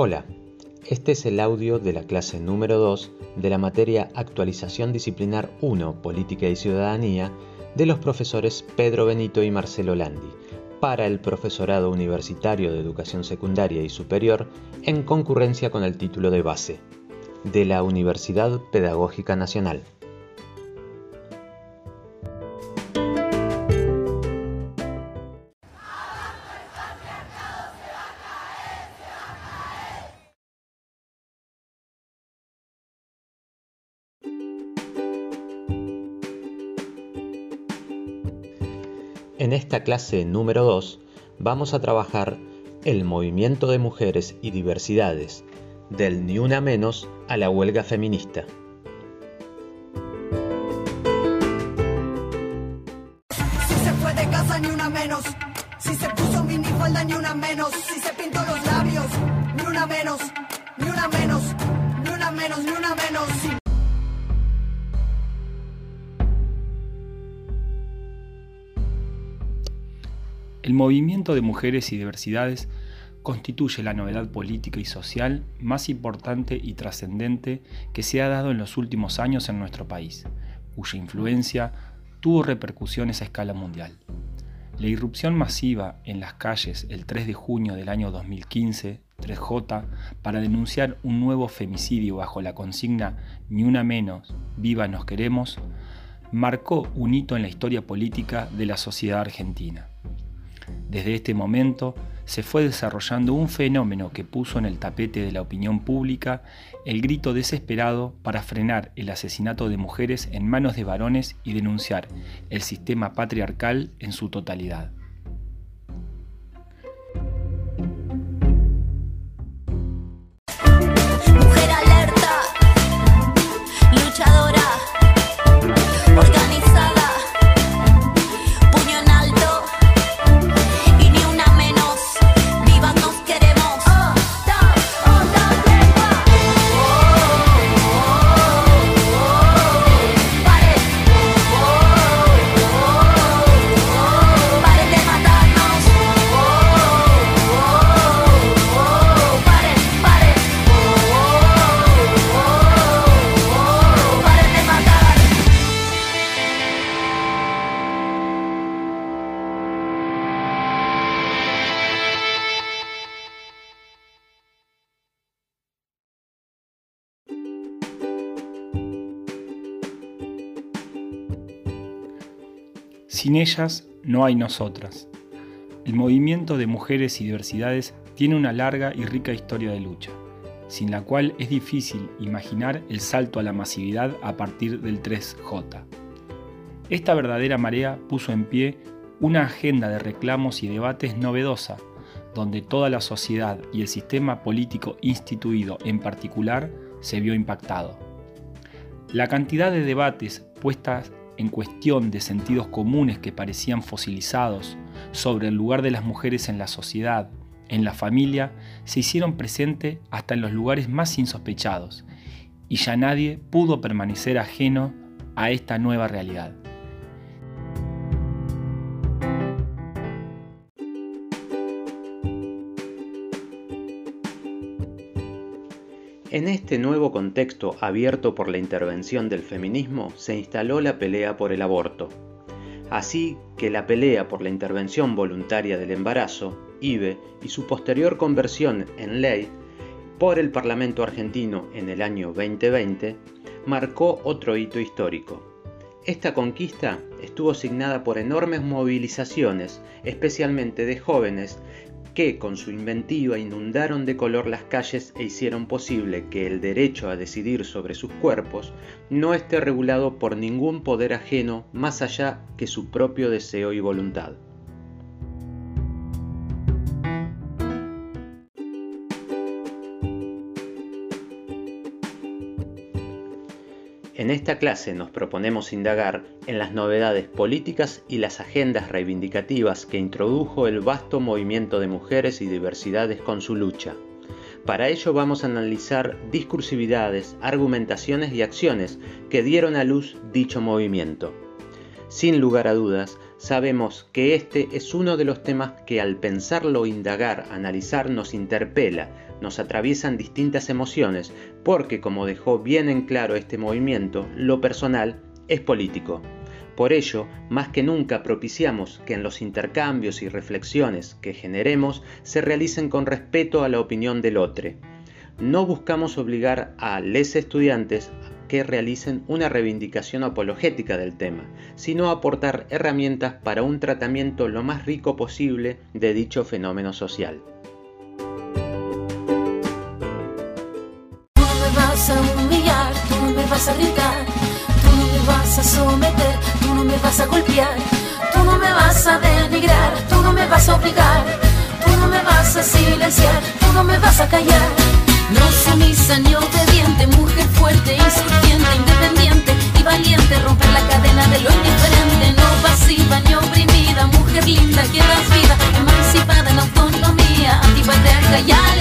Hola, este es el audio de la clase número 2 de la materia Actualización Disciplinar 1, Política y Ciudadanía de los profesores Pedro Benito y Marcelo Landi para el profesorado universitario de educación secundaria y superior en concurrencia con el título de base de la Universidad Pedagógica Nacional. En esta clase número 2 vamos a trabajar el movimiento de mujeres y diversidades, del ni una menos a la huelga feminista. Si se fue de casa ni una menos, si se puso minifalda ni una menos, si se pintó los labios ni una menos, ni una menos, ni una menos, ni una menos. Si El movimiento de mujeres y diversidades constituye la novedad política y social más importante y trascendente que se ha dado en los últimos años en nuestro país, cuya influencia tuvo repercusiones a escala mundial. La irrupción masiva en las calles el 3 de junio del año 2015, 3J, para denunciar un nuevo femicidio bajo la consigna Ni una menos, viva nos queremos, marcó un hito en la historia política de la sociedad argentina. Desde este momento se fue desarrollando un fenómeno que puso en el tapete de la opinión pública el grito desesperado para frenar el asesinato de mujeres en manos de varones y denunciar el sistema patriarcal en su totalidad. Sin ellas no hay nosotras. El movimiento de mujeres y diversidades tiene una larga y rica historia de lucha, sin la cual es difícil imaginar el salto a la masividad a partir del 3J. Esta verdadera marea puso en pie una agenda de reclamos y debates novedosa, donde toda la sociedad y el sistema político instituido en particular se vio impactado. La cantidad de debates puestas en cuestión de sentidos comunes que parecían fosilizados sobre el lugar de las mujeres en la sociedad, en la familia, se hicieron presente hasta en los lugares más insospechados, y ya nadie pudo permanecer ajeno a esta nueva realidad. En este nuevo contexto abierto por la intervención del feminismo se instaló la pelea por el aborto. Así que la pelea por la intervención voluntaria del embarazo, IBE, y su posterior conversión en ley por el Parlamento argentino en el año 2020 marcó otro hito histórico. Esta conquista estuvo signada por enormes movilizaciones, especialmente de jóvenes que con su inventiva inundaron de color las calles e hicieron posible que el derecho a decidir sobre sus cuerpos no esté regulado por ningún poder ajeno más allá que su propio deseo y voluntad. En esta clase nos proponemos indagar en las novedades políticas y las agendas reivindicativas que introdujo el vasto movimiento de mujeres y diversidades con su lucha. Para ello vamos a analizar discursividades, argumentaciones y acciones que dieron a luz dicho movimiento. Sin lugar a dudas, sabemos que este es uno de los temas que al pensarlo, indagar, analizar, nos interpela, nos atraviesan distintas emociones, porque como dejó bien en claro este movimiento, lo personal es político. Por ello, más que nunca propiciamos que en los intercambios y reflexiones que generemos se realicen con respeto a la opinión del otro. No buscamos obligar a les estudiantes que realicen una reivindicación apologética del tema, sino aportar herramientas para un tratamiento lo más rico posible de dicho fenómeno social. Tú no me vas a humillar, tú no me vas a gritar, tú no me vas a someter, tú no me vas a golpear, tú no me vas a denigrar, tú no me vas a obligar, tú no me vas a silenciar, tú no me vas a callar. emancipada en la autonomía, antipaterca y al